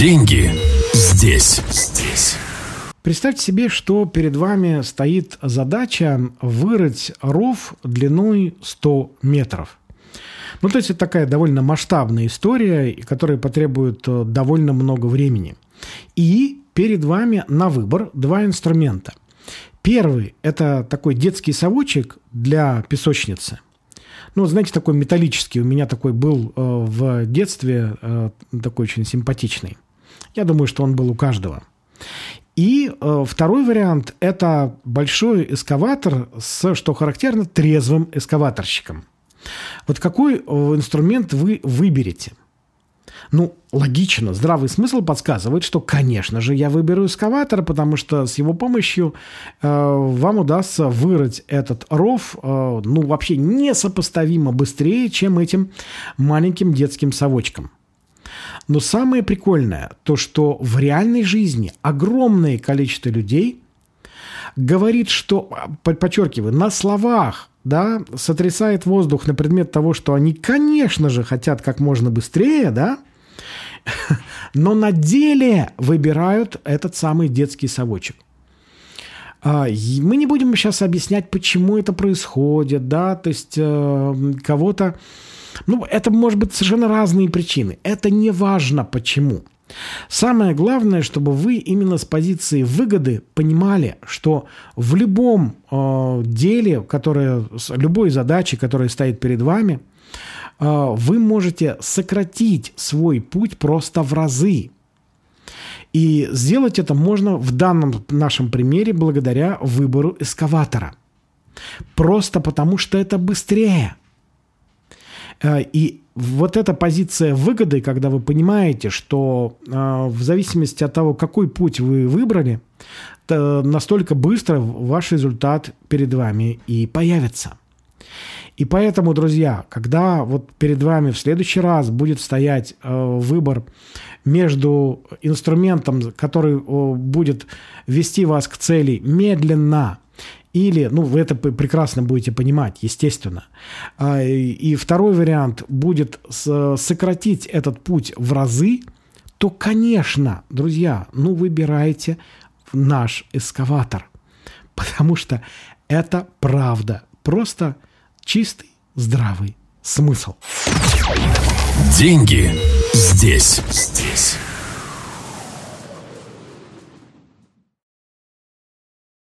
Деньги здесь. Здесь. Представьте себе, что перед вами стоит задача вырыть ров длиной 100 метров. Ну, то есть это такая довольно масштабная история, которая потребует э, довольно много времени. И перед вами на выбор два инструмента. Первый – это такой детский совочек для песочницы. Ну, знаете, такой металлический. У меня такой был э, в детстве, э, такой очень симпатичный. Я думаю, что он был у каждого. И э, второй вариант – это большой эскаватор с, что характерно, трезвым эскаваторщиком. Вот какой э, инструмент вы выберете? Ну, логично, здравый смысл подсказывает, что, конечно же, я выберу эскаватор, потому что с его помощью э, вам удастся вырыть этот ров, э, ну, вообще несопоставимо быстрее, чем этим маленьким детским совочком. Но самое прикольное, то что в реальной жизни огромное количество людей говорит, что, подчеркиваю, на словах, да, сотрясает воздух на предмет того, что они, конечно же, хотят как можно быстрее, да, но на деле выбирают этот самый детский совочек. А, мы не будем сейчас объяснять, почему это происходит, да, то есть э, кого-то ну, это может быть совершенно разные причины. Это не важно почему. Самое главное, чтобы вы именно с позиции выгоды понимали, что в любом э, деле, которое, любой задаче, которая стоит перед вами, э, вы можете сократить свой путь просто в разы. И сделать это можно в данном нашем примере благодаря выбору эскаватора. Просто потому, что это быстрее. Э, и вот эта позиция выгоды, когда вы понимаете, что э, в зависимости от того, какой путь вы выбрали, настолько быстро ваш результат перед вами и появится. И поэтому, друзья, когда вот перед вами в следующий раз будет стоять э, выбор между инструментом, который будет вести вас к цели медленно – или, ну, вы это прекрасно будете понимать, естественно. А, и второй вариант будет сократить этот путь в разы, то, конечно, друзья, ну, выбирайте наш эскаватор. Потому что это правда. Просто чистый, здравый смысл. Деньги здесь. Здесь.